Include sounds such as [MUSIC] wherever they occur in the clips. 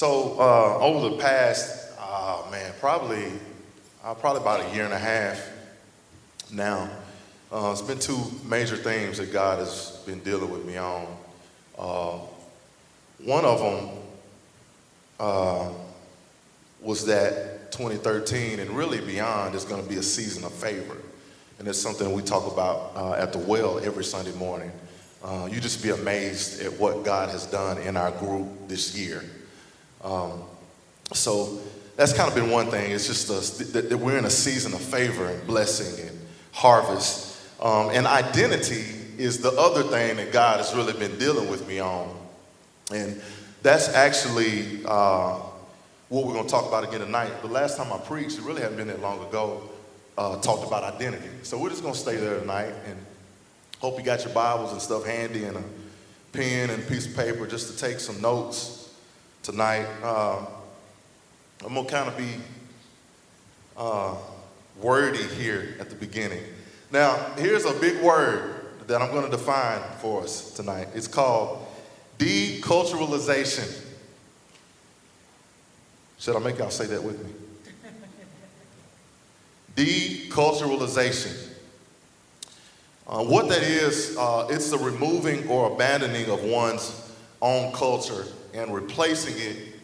So uh, over the past, uh, man, probably, uh, probably about a year and a half now, uh, it's been two major themes that God has been dealing with me on. Uh, one of them uh, was that 2013 and really beyond is going to be a season of favor. And it's something we talk about at the well every Sunday morning. You just be amazed at what God has done in our group this year. Um, so that's kind of been one thing. It's just that, that we're in a season of favor and blessing and harvest. Um, and identity is the other thing that God has really been dealing with me on. And that's actually uh, what we're going to talk about again tonight. The last time I preached, it really hadn't been that long ago, uh, talked about identity. So we're just going to stay there tonight and hope you got your Bibles and stuff handy and a pen and piece of paper just to take some notes tonight. Uh, I'm going to kind of be uh, wordy here at the beginning. Now, here's a big word that I'm going to define for us tonight. It's called deculturalization. Should I make y'all say that with me? [LAUGHS] deculturalization. Uh, what that is, uh, it's the removing or abandoning of one's own culture and replacing it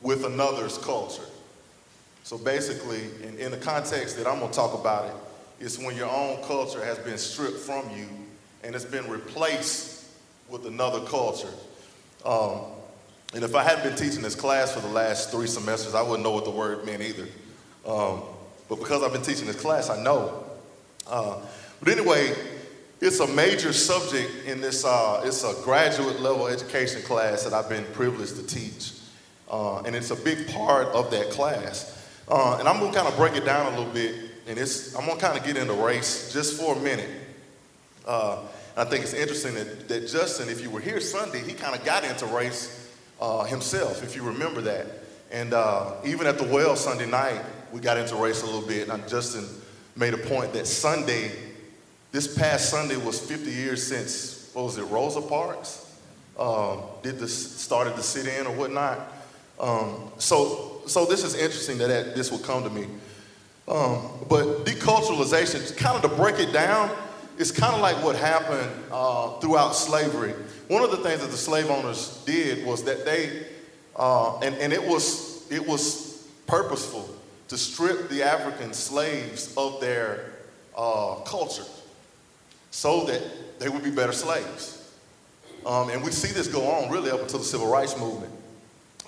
with another's culture. So basically, in, in the context that I'm going to talk about it, it's when your own culture has been stripped from you and it's been replaced with another culture. Um, and if I hadn't been teaching this class for the last three semesters, I wouldn't know what the word meant either. Um, but because I've been teaching this class, I know. Uh, but anyway, it's a major subject in this, uh, it's a graduate level education class that I've been privileged to teach. Uh, and it's a big part of that class. Uh, and I'm gonna kind of break it down a little bit, and it's, I'm gonna kind of get into race just for a minute. Uh, I think it's interesting that, that Justin, if you were here Sunday, he kind of got into race uh, himself, if you remember that. And uh, even at the well Sunday night, we got into race a little bit, and Justin made a point that Sunday this past Sunday was 50 years since, what was it, Rosa Parks? Um, did this, started the sit-in or whatnot. Um, so, so this is interesting that, that this would come to me. Um, but deculturalization, kind of to break it down, it's kind of like what happened uh, throughout slavery. One of the things that the slave owners did was that they, uh, and, and it was it was purposeful to strip the African slaves of their uh, culture so that they would be better slaves. Um, and we see this go on really up until the civil rights movement.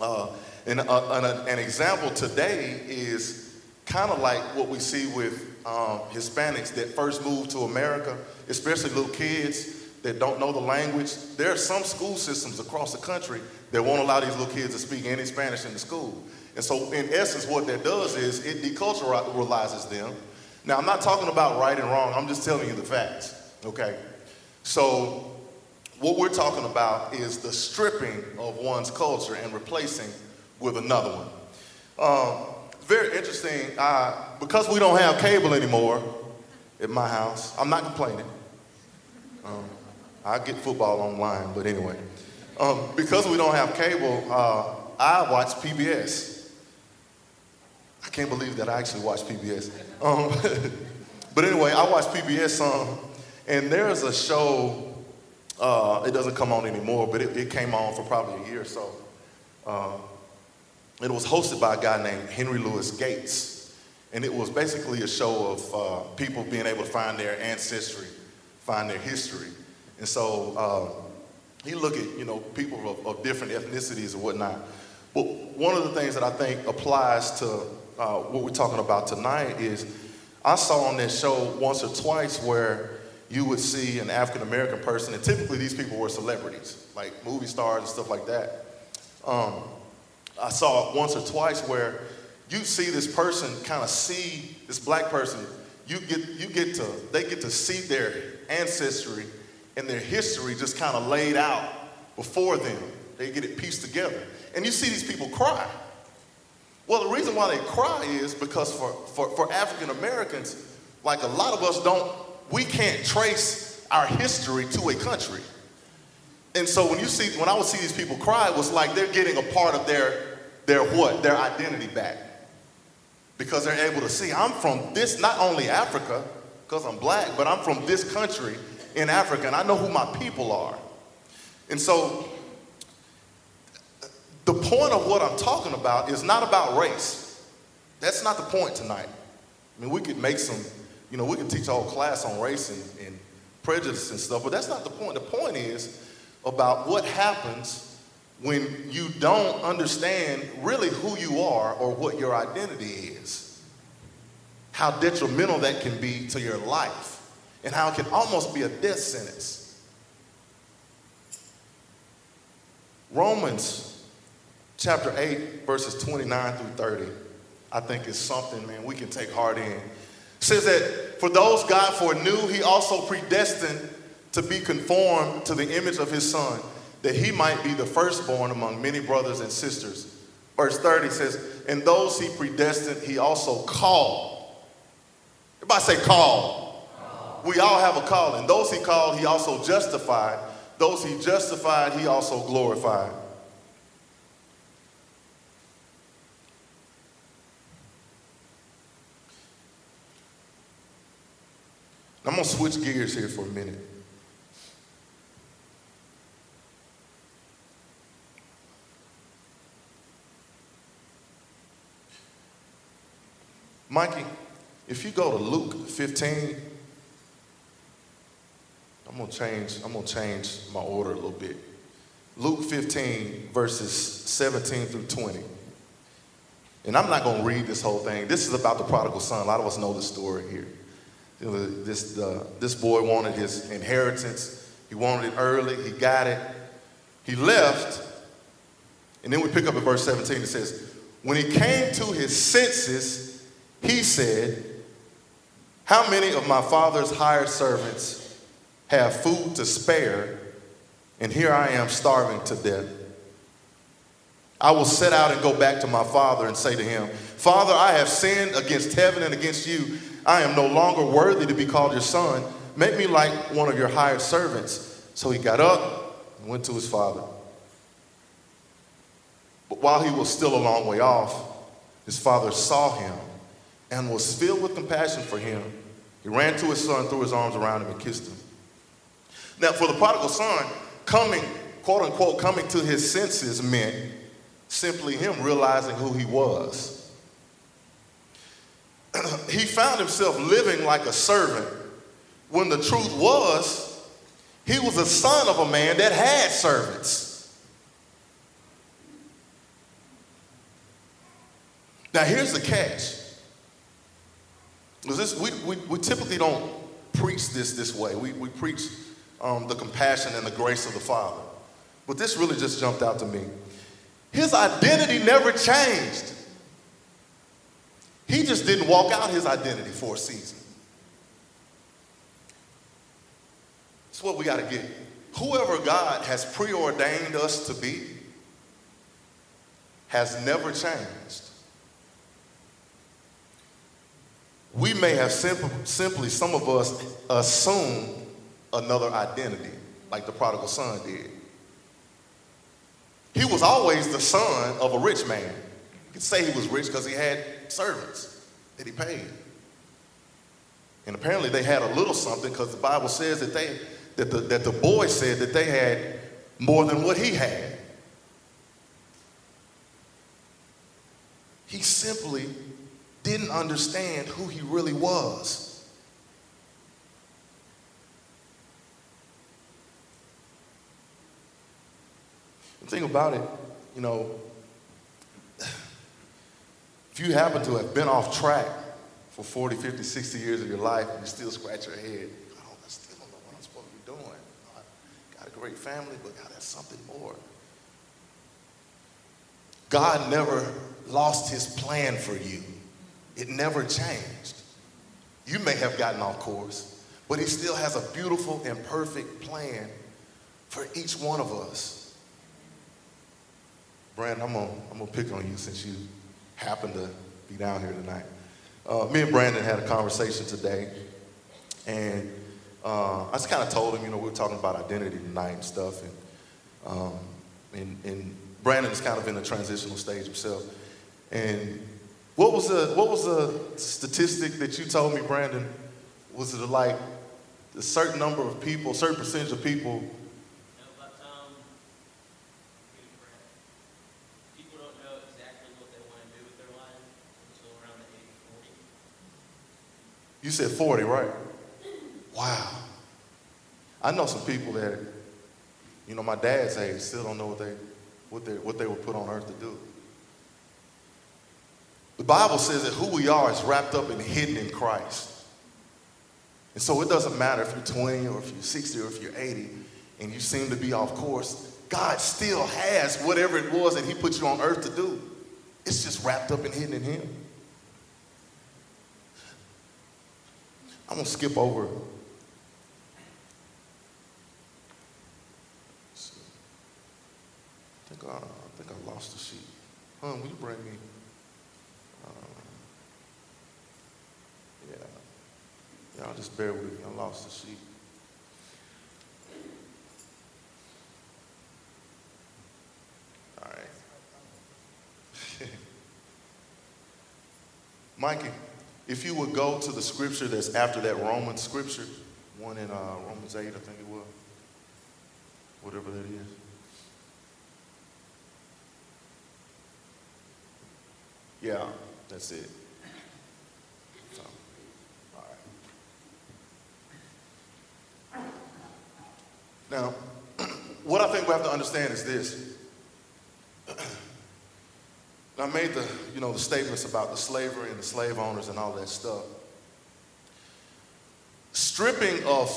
Uh, and uh, an, an, example today is kind of like what we see with um, Hispanics that first moved to America, especially little kids that don't know the language. There are some school systems across the country that won't allow these little kids to speak any Spanish in the school. And so, in essence, what that does is it deculturalizes them. Now, I'm not talking about right and wrong, I'm just telling you the facts. Okay? So, what we're talking about is the stripping of one's culture and replacing with another one. Um, very interesting. Uh, because we don't have cable anymore at my house, I'm not complaining. Um, I get football online, but anyway. Um, because we don't have cable, uh, I watch PBS. I can't believe that I actually watch PBS. Um, [LAUGHS] but anyway, I watch PBS um, and there's a show, uh, it doesn't come on anymore, but it, it, came on for probably a year or so. Uh, it was hosted by a guy named Henry Louis Gates. And it was basically a show of uh, people being able to find their ancestry, find their history. And so uh, he looked at, you know, people of, of, different ethnicities and whatnot. But one of the things that I think applies to uh, what we're talking about tonight is I saw on that show once or twice where you would see an African American person, and typically these people were celebrities, like movie stars and stuff like that. Um, I saw it once or twice where you see this person kind of see this black person. You get you get to they get to see their ancestry and their history just kind of laid out before them. They get it pieced together, and you see these people cry. Well, the reason why they cry is because for, for, for African Americans, like a lot of us don't we can't trace our history to a country. And so when you see, when I would see these people cry, it was like they're getting a part of their, their what? Their identity back. Because they're able to see, I'm from this, not only Africa, because I'm black, but I'm from this country in Africa, and I know who my people are. And so the point of what I'm talking about is not about race. That's not the point tonight. I mean, we could make some, you know, we can teach a whole class on race and, and prejudice and stuff, but that's not the point. The point is about what happens when you don't understand really who you are or what your identity is. How detrimental that can be to your life and how it can almost be a death sentence. Romans chapter 8, verses 29 through 30, I think is something, man, we can take heart in. Says that for those God foreknew, he also predestined to be conformed to the image of his son, that he might be the firstborn among many brothers and sisters. Verse 30 says, And those he predestined, he also called. Everybody say call. call. We all have a calling. Those he called, he also justified. Those he justified, he also glorified. I'm going to switch gears here for a minute. Mikey, if you go to Luke 15, I'm gonna change, I'm gonna change my order a little bit. Luke 15, verses 17 through 20. And I'm not gonna read this whole thing. This is about the prodigal son. A lot of us know the story here. You know, this, uh, this boy wanted his inheritance. He wanted it early. He got it. He left. And then we pick up at verse 17. It says, When he came to his senses, he said, How many of my father's hired servants have food to spare, and here I am starving to death. I will set out and go back to my father and say to him, Father, I have sinned against heaven and against you. I am no longer worthy to be called your son. Make me like one of your hired servants. So he got up and went to his father. But while he was still a long way off, his father saw him and was filled with compassion for him. He ran to his son, threw his arms around him, and kissed him. Now, for the prodigal son, coming, quote unquote, coming to his senses meant simply him realizing who he was. [CLEARS THROAT] he found himself living like a servant when the truth was he was a son of a man that had servants. Now, here's the catch. This, we, we, we typically don't preach this this way. We, we preach um, the compassion and the grace of the Father. But this really just jumped out to me. His identity never changed. He just didn't walk out his identity for a season. That's what we got to get. Whoever God has preordained us to be has never changed. We may have simple, simply, some of us, assumed another identity, like the prodigal son did. He was always the son of a rich man. You could say he was rich because he had servants that he paid. And apparently they had a little something because the Bible says that they that the, that the boy said that they had more than what he had. He simply didn't understand who he really was. The thing about it, you know, if you happen to have been off track for 40, 50, 60 years of your life and you still scratch your head, oh, I still don't know what I'm supposed to be doing. I got a great family, but God has something more. God never lost his plan for you. It never changed. You may have gotten off course, but he still has a beautiful and perfect plan for each one of us. Brandon, I'm gonna, I'm gonna pick on you since you happen to be down here tonight. Uh, me and Brandon had a conversation today, and uh, I just kind of told him, you know, we were talking about identity tonight and stuff, and Um, and, and Brandon is kind of in a transitional stage himself. And what was the what was the statistic that you told me, Brandon? Was it like a certain number of people, certain percentage of people You said 40, right? Wow. I know some people that, you know, my dad's age still don't know what they, what they, what they were put on earth to do. The Bible says that who we are is wrapped up and hidden in Christ. And so it doesn't matter if you're 20 or if you're 60 or if you're 80 and you seem to be off course, God still has whatever it was that He put you on earth to do. It's just wrapped up and hidden in Him. I'm going to skip over. I think I, I think I lost the sheet. Huh, will you bring me? Uh, yeah. Y'all just bear with me. I lost the sheet. All right. [LAUGHS] Mikey if you would go to the scripture that's after that Roman scripture, one in uh, Romans 8, I think it was, whatever that is. Yeah, that's it. So, all right. Now, [CLEARS THROAT] what I think we have to understand is this. I made the, you know, the statements about the slavery and the slave owners and all that stuff. Stripping of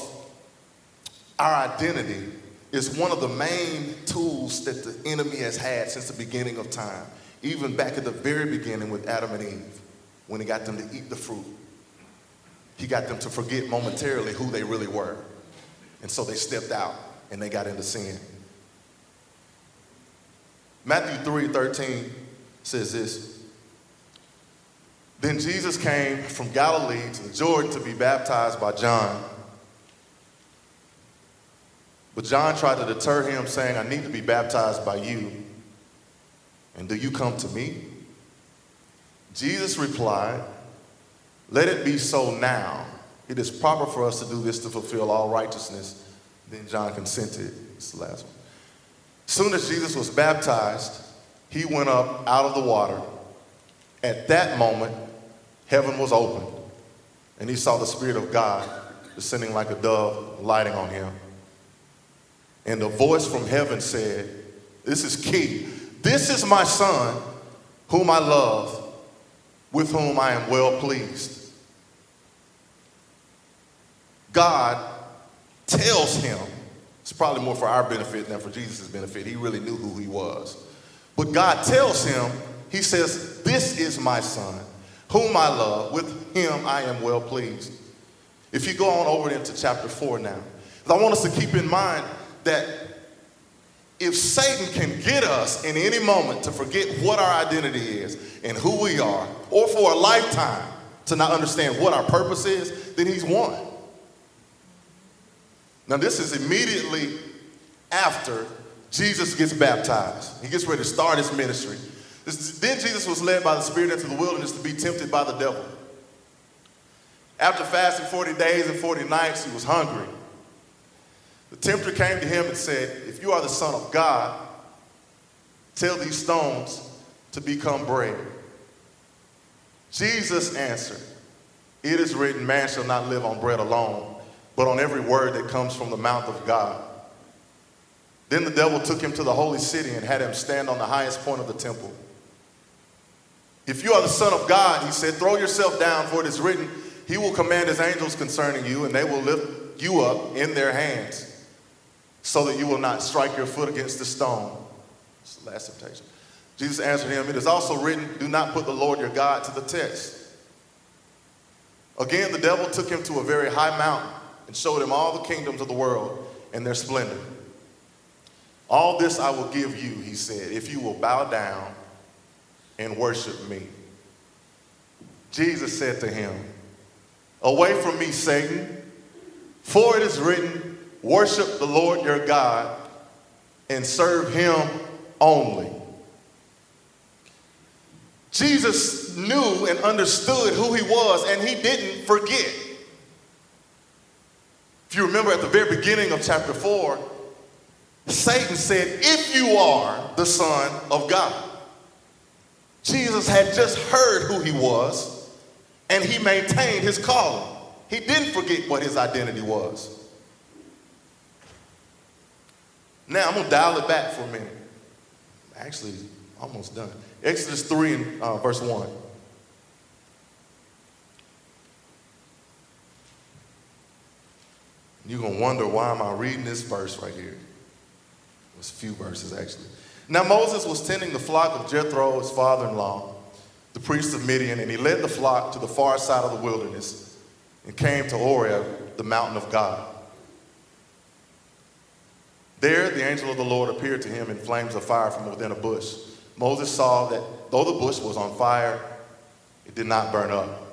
our identity is one of the main tools that the enemy has had since the beginning of time, even back at the very beginning with Adam and Eve, when he got them to eat the fruit. He got them to forget momentarily who they really were. And so they stepped out and they got into sin. Matthew 3 13 says this Then Jesus came from Galilee to the Jordan to be baptized by John. But John tried to deter him, saying, I need to be baptized by you. And do you come to me? Jesus replied, Let it be so now. It is proper for us to do this to fulfill all righteousness. Then John consented. It's the last one. As soon as Jesus was baptized, he went up out of the water. At that moment, heaven was opened, and he saw the Spirit of God descending like a dove, lighting on him. And the voice from heaven said, This is key. This is my son, whom I love, with whom I am well pleased. God tells him, it's probably more for our benefit than for Jesus' benefit. He really knew who he was. But God tells him, He says, This is my son, whom I love. With him I am well pleased. If you go on over into chapter 4 now, I want us to keep in mind that if Satan can get us in any moment to forget what our identity is and who we are, or for a lifetime to not understand what our purpose is, then he's won. Now, this is immediately after Jesus gets baptized. He gets ready to start his ministry. Then Jesus was led by the Spirit into the wilderness to be tempted by the devil. After fasting 40 days and 40 nights, he was hungry. The tempter came to him and said, If you are the Son of God, tell these stones to become bread. Jesus answered, It is written, Man shall not live on bread alone, but on every word that comes from the mouth of God. Then the devil took him to the holy city and had him stand on the highest point of the temple. If you are the Son of God, he said, throw yourself down, for it is written, He will command His angels concerning you, and they will lift you up in their hands, so that you will not strike your foot against the stone. It's the last temptation. Jesus answered him, It is also written, Do not put the Lord your God to the test. Again, the devil took him to a very high mountain and showed him all the kingdoms of the world and their splendor. All this I will give you, he said, if you will bow down and worship me. Jesus said to him, Away from me, Satan, for it is written, Worship the Lord your God and serve him only. Jesus knew and understood who he was, and he didn't forget. If you remember at the very beginning of chapter 4, Satan said, If you are the Son of God. Jesus had just heard who he was, and he maintained his calling. He didn't forget what his identity was. Now, I'm going to dial it back for a minute. Actually, almost done. Exodus 3 and uh, verse 1. You're going to wonder why am I reading this verse right here? It's a few verses actually. Now Moses was tending the flock of Jethro, his father-in-law, the priest of Midian, and he led the flock to the far side of the wilderness and came to Horeb, the mountain of God. There the angel of the Lord appeared to him in flames of fire from within a bush. Moses saw that though the bush was on fire, it did not burn up.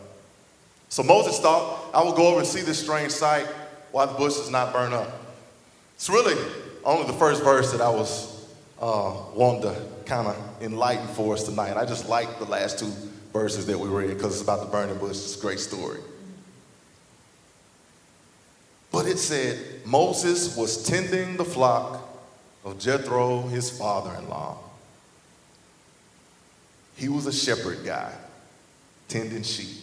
So Moses thought, I will go over and see this strange sight why the bush does not burn up. It's really only the first verse that I was uh, wanting to kind of enlighten for us tonight. I just like the last two verses that we read because it's about the burning bush. It's a great story. But it said Moses was tending the flock of Jethro, his father in law. He was a shepherd guy, tending sheep.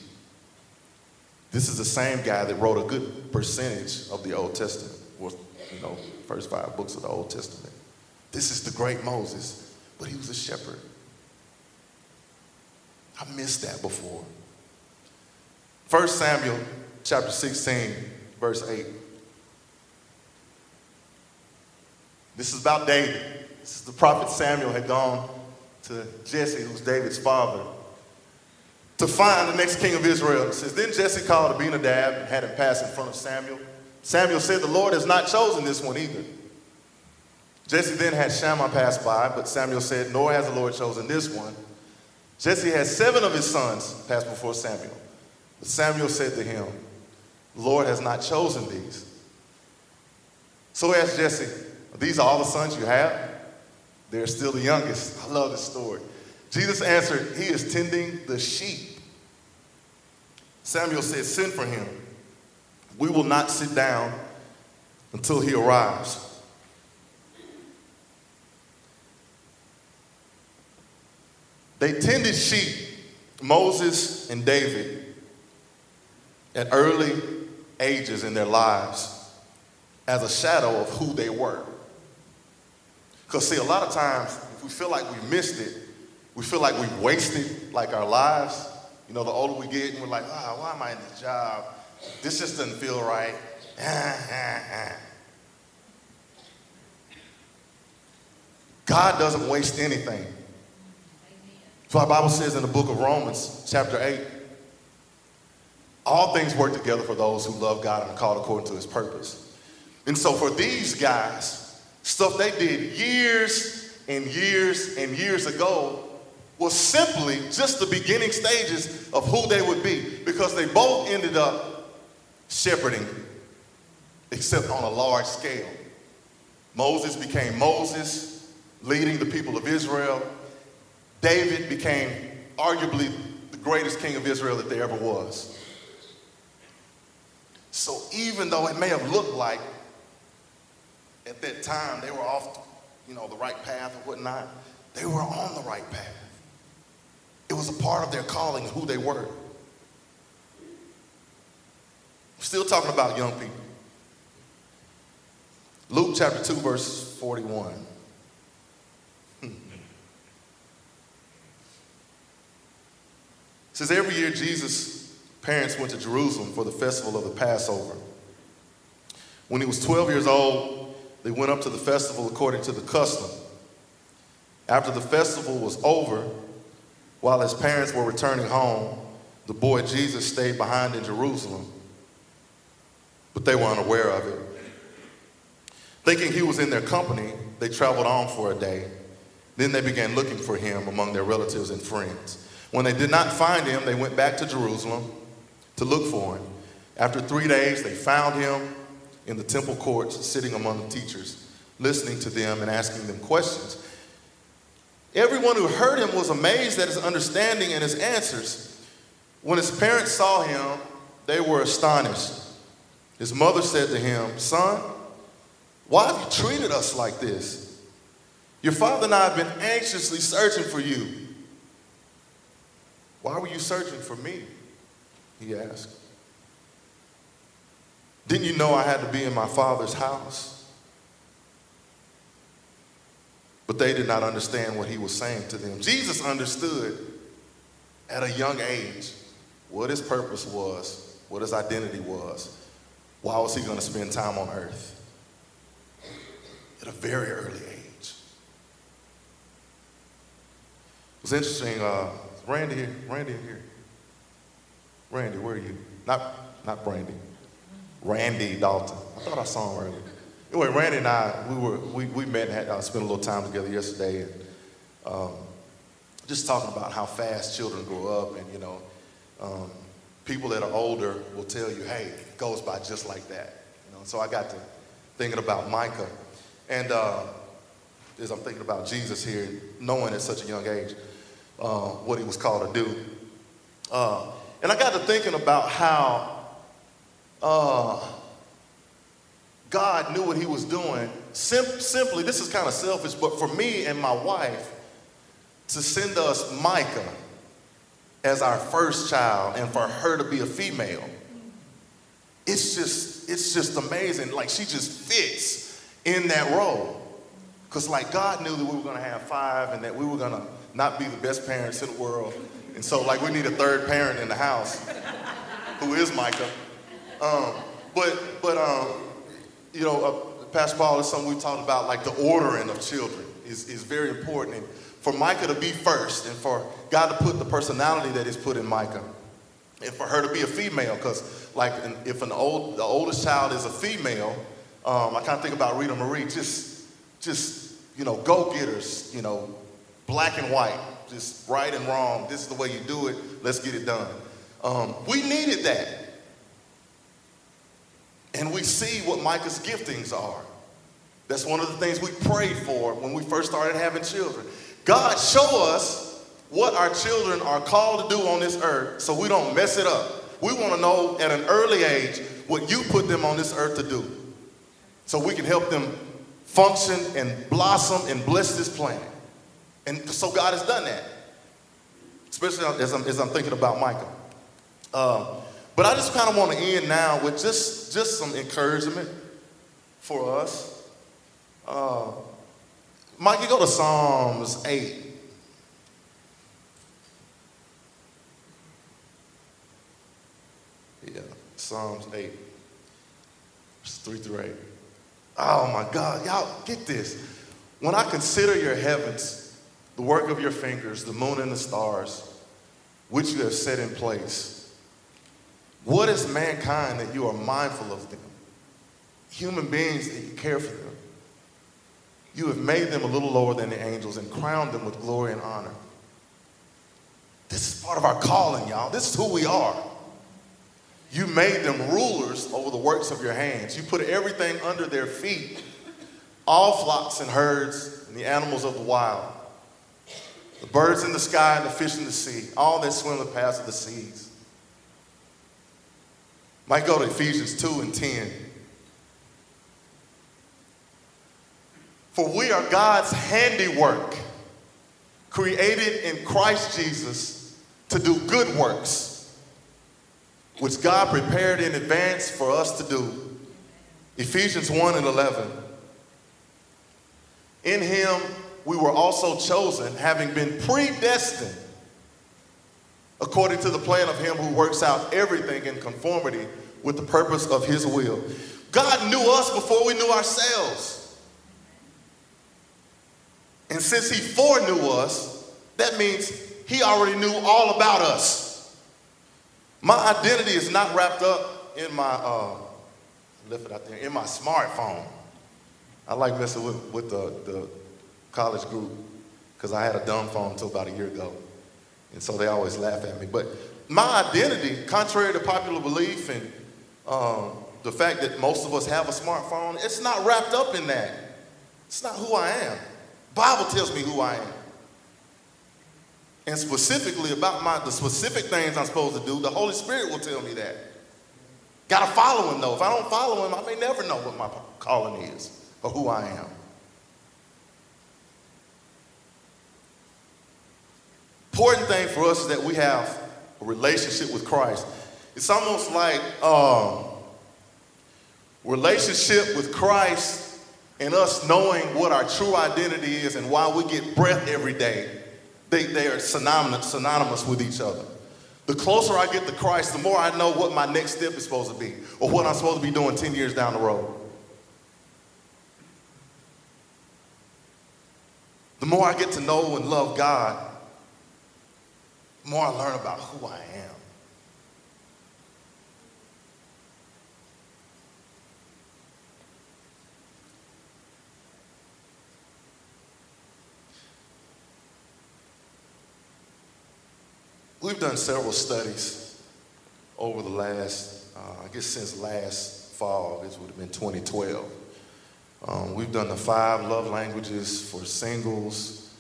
This is the same guy that wrote a good percentage of the Old Testament, or, you know, first five books of the Old Testament. This is the great Moses, but he was a shepherd. I missed that before. 1 Samuel chapter 16, verse 8. This is about David. This is the prophet Samuel had gone to Jesse, who's David's father, to find the next king of Israel. It says, Then Jesse called Abinadab and had him pass in front of Samuel. Samuel said, The Lord has not chosen this one either. Jesse then had Shammah pass by, but Samuel said, Nor has the Lord chosen this one. Jesse had seven of his sons pass before Samuel. But Samuel said to him, The Lord has not chosen these. So he asked Jesse, These are all the sons you have? They're still the youngest. I love this story. Jesus answered, He is tending the sheep. Samuel said, Send for him. We will not sit down until he arrives. They tended sheep, Moses and David, at early ages in their lives as a shadow of who they were. Because, see, a lot of times, if we feel like we missed it, we feel like we've wasted like our lives. You know, the older we get, and we're like, ah, oh, why am I in this job? This just doesn't feel right. God doesn't waste anything. So our Bible says in the book of Romans, chapter 8, all things work together for those who love God and are called according to his purpose. And so for these guys, stuff they did years and years and years ago was simply just the beginning stages of who they would be because they both ended up shepherding, except on a large scale. Moses became Moses, leading the people of Israel. David became arguably the greatest king of Israel that there ever was. So even though it may have looked like at that time they were off, you know, the right path or whatnot, they were on the right path. It was a part of their calling who they were. Still talking about young people. Luke chapter 2, verse 41. says every year Jesus' parents went to Jerusalem for the festival of the Passover. When he was 12 years old, they went up to the festival according to the custom. After the festival was over, while his parents were returning home, the boy Jesus stayed behind in Jerusalem, but they were unaware of it. Thinking he was in their company, they traveled on for a day. Then they began looking for him among their relatives and friends. When they did not find him, they went back to Jerusalem to look for him. After three days, they found him in the temple courts, sitting among the teachers, listening to them and asking them questions. Everyone who heard him was amazed at his understanding and his answers. When his parents saw him, they were astonished. His mother said to him, Son, why have you treated us like this? Your father and I have been anxiously searching for you. Why were you searching for me? He asked. Didn't you know I had to be in my father's house? But they did not understand what he was saying to them. Jesus understood at a young age what his purpose was, what his identity was. Why was he going to spend time on earth? At a very early age. It was interesting. Uh, Randy here. Randy here. Randy, where are you? Not, not Brandy. Randy Dalton. I thought I saw him earlier. Anyway, Randy and I, we were we, we met and had uh, spent a little time together yesterday, and um, just talking about how fast children grow up, and you know, um, people that are older will tell you, "Hey, it goes by just like that." You know, so I got to thinking about Micah, and uh, as I'm thinking about Jesus here, knowing at such a young age uh, what he was called to do, uh, and I got to thinking about how uh, God knew what he was doing. Sim- simply, this is kind of selfish, but for me and my wife to send us Micah as our first child and for her to be a female, it's just, it's just amazing. Like she just fits in that role. Because like God knew that we were gonna have five and that we were gonna not be the best parents in the world. And so like we need a third parent in the house who is Micah. Um, but, but um, you know, uh, Pastor Paul, is something we talked about, like the ordering of children is, is very important. And for Micah to be first and for God to put the personality that he's put in Micah and for her to be a female, because like if an old, the oldest child is a female, um, I kind of think about Rita Marie, just, just, you know, go-getters, you know, black and white, just right and wrong. This is the way you do it. Let's get it done. Um, we needed that. And we see what Micah's giftings are. That's one of the things we prayed for when we first started having children. God, show us what our children are called to do on this earth so we don't mess it up. We want to know at an early age what you put them on this earth to do so we can help them function and blossom and bless this planet. And so God has done that, especially as I'm, as I'm thinking about Micah. Um, but I just kind of want to end now with just, just some encouragement for us. Uh, Mike, you go to Psalms 8. Yeah, Psalms 8, 3 through 8. Oh my God, y'all get this. When I consider your heavens, the work of your fingers, the moon and the stars, which you have set in place, what is mankind that you are mindful of them? Human beings that you care for them. You have made them a little lower than the angels and crowned them with glory and honor. This is part of our calling, y'all. This is who we are. You made them rulers over the works of your hands. You put everything under their feet all flocks and herds and the animals of the wild, the birds in the sky and the fish in the sea, all that swim the paths of the seas. Might go to Ephesians 2 and 10. For we are God's handiwork, created in Christ Jesus to do good works, which God prepared in advance for us to do. Ephesians 1 and 11. In him we were also chosen, having been predestined according to the plan of him who works out everything in conformity with the purpose of his will. God knew us before we knew ourselves. And since he foreknew us, that means he already knew all about us. My identity is not wrapped up in my, uh, lift it out there, in my smartphone. I like messing with, with the, the college group because I had a dumb phone until about a year ago. And so they always laugh at me. But my identity, contrary to popular belief and um, the fact that most of us have a smartphone, it's not wrapped up in that. It's not who I am. Bible tells me who I am. And specifically about my the specific things I'm supposed to do, the Holy Spirit will tell me that. Gotta follow him though. If I don't follow him, I may never know what my calling is or who I am. Important thing for us is that we have a relationship with Christ. It's almost like um, relationship with Christ and us knowing what our true identity is and why we get breath every day. They, they are synonymous, synonymous with each other. The closer I get to Christ, the more I know what my next step is supposed to be or what I'm supposed to be doing 10 years down the road. The more I get to know and love God, the more I learn about who I am. We've done several studies over the last, uh, I guess since last fall, this would have been 2012. Um, we've done the five love languages for singles.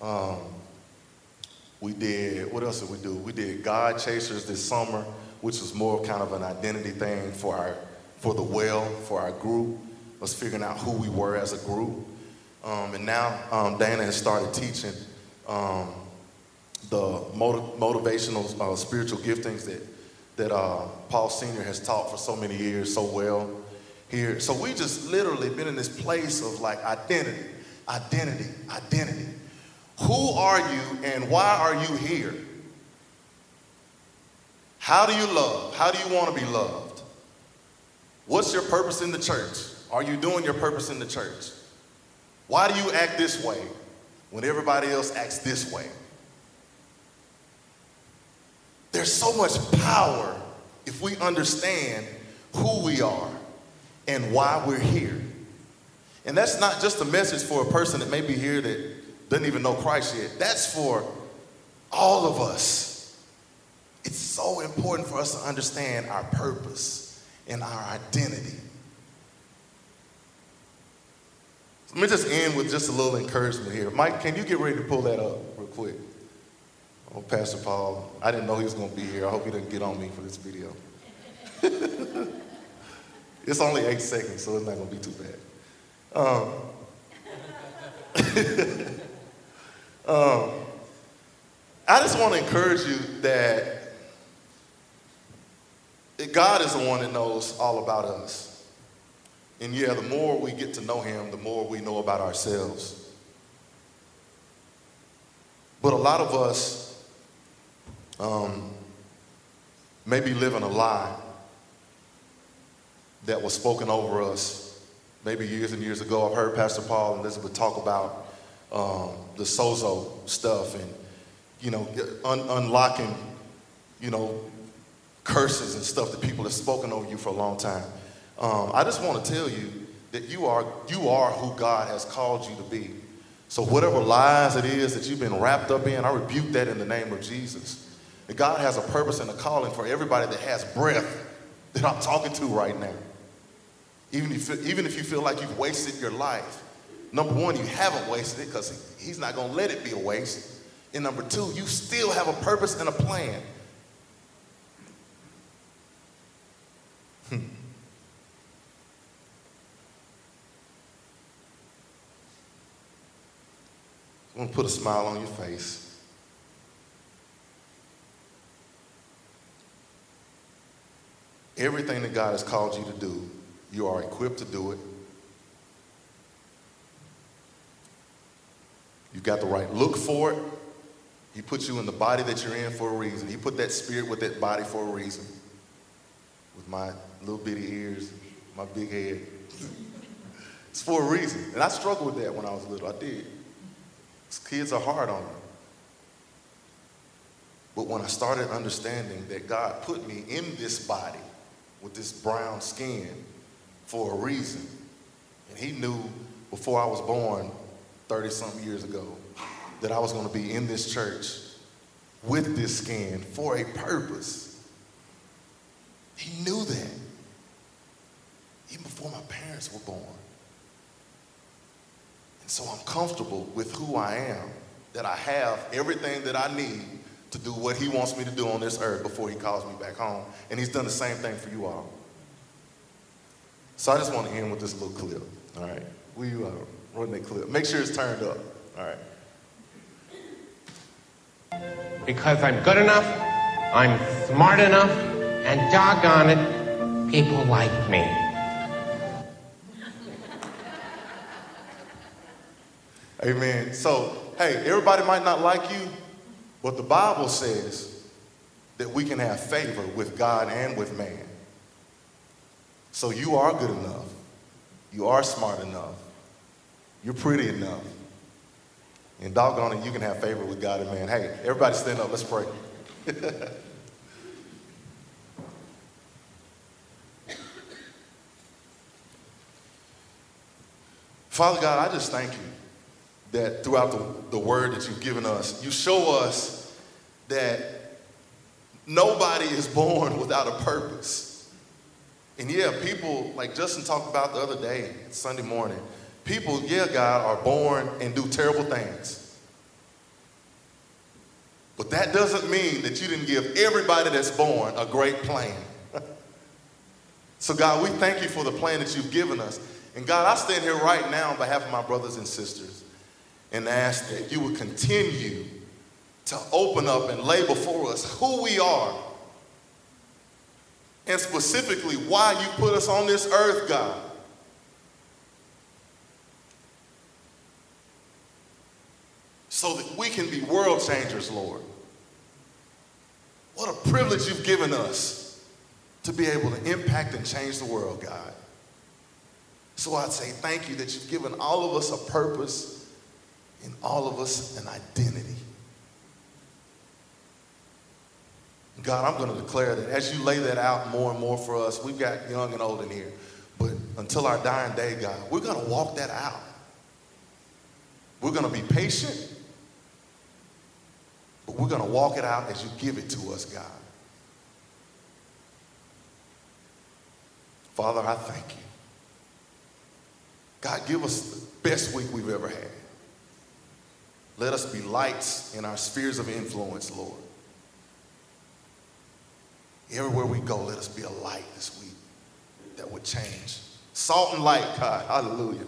Um, we did, what else did we do? We did God Chasers this summer, which was more kind of an identity thing for our, for the well, for our group, was figuring out who we were as a group. Um, and now um, Dana has started teaching um, the motiv- motivational uh, spiritual giftings that, that uh, Paul Sr. has taught for so many years so well here. So we just literally been in this place of like identity, identity, identity. Who are you and why are you here? How do you love? How do you want to be loved? What's your purpose in the church? Are you doing your purpose in the church? Why do you act this way when everybody else acts this way? There's so much power if we understand who we are and why we're here. And that's not just a message for a person that may be here that doesn't even know Christ yet. That's for all of us. It's so important for us to understand our purpose and our identity. Let me just end with just a little encouragement here. Mike, can you get ready to pull that up real quick? Pastor Paul, I didn't know he was going to be here. I hope he doesn't get on me for this video. [LAUGHS] it's only eight seconds, so it's not going to be too bad. Um, [LAUGHS] um, I just want to encourage you that God is the one that knows all about us. And yeah, the more we get to know Him, the more we know about ourselves. But a lot of us um, maybe living a lie that was spoken over us maybe years and years ago. I've heard Pastor Paul and Elizabeth talk about um, the sozo stuff and, you know, un- unlocking, you know, curses and stuff that people have spoken over you for a long time. Um, I just want to tell you that you are, you are who God has called you to be. So whatever lies it is that you've been wrapped up in, I rebuke that in the name of Jesus. And God has a purpose and a calling for everybody that has breath that I'm talking to right now. Even if, even if you feel like you've wasted your life, number one, you haven't wasted it because He's not going to let it be a waste. And number two, you still have a purpose and a plan. Hmm. I'm going to put a smile on your face. Everything that God has called you to do, you are equipped to do it. You got the right look for it. He put you in the body that you're in for a reason. He put that spirit with that body for a reason. With my little bitty ears, my big head. [LAUGHS] it's for a reason. And I struggled with that when I was little. I did. Kids are hard on me. But when I started understanding that God put me in this body with this brown skin for a reason. And he knew before I was born 30 something years ago that I was going to be in this church with this skin for a purpose. He knew that even before my parents were born. And so I'm comfortable with who I am, that I have everything that I need to do what He wants me to do on this earth before He calls me back home. And He's done the same thing for you all. So I just want to end with this little clip. All right. Will you uh, run that clip? Make sure it's turned up. All right. Because I'm good enough, I'm smart enough, and doggone it, people like me. Amen. So, hey, everybody might not like you, but the Bible says that we can have favor with God and with man. So you are good enough. You are smart enough. You're pretty enough. And doggone it, you can have favor with God and man. Hey, everybody stand up. Let's pray. [LAUGHS] Father God, I just thank you that throughout the, the word that you've given us, you show us that nobody is born without a purpose. And yeah, people, like Justin talked about the other day, Sunday morning, people, yeah, God, are born and do terrible things. But that doesn't mean that you didn't give everybody that's born a great plan. [LAUGHS] so, God, we thank you for the plan that you've given us. And God, I stand here right now on behalf of my brothers and sisters and ask that you would continue to open up and lay before us who we are and specifically why you put us on this earth, God. So that we can be world changers, Lord. What a privilege you've given us to be able to impact and change the world, God. So I'd say thank you that you've given all of us a purpose and all of us an identity. God, I'm going to declare that as you lay that out more and more for us, we've got young and old in here, but until our dying day, God, we're going to walk that out. We're going to be patient, but we're going to walk it out as you give it to us, God. Father, I thank you. God, give us the best week we've ever had. Let us be lights in our spheres of influence, Lord. Everywhere we go, let us be a light this week that would change. Salt and light, God. Hallelujah.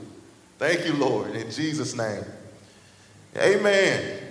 Thank you, Lord. In Jesus' name. Amen.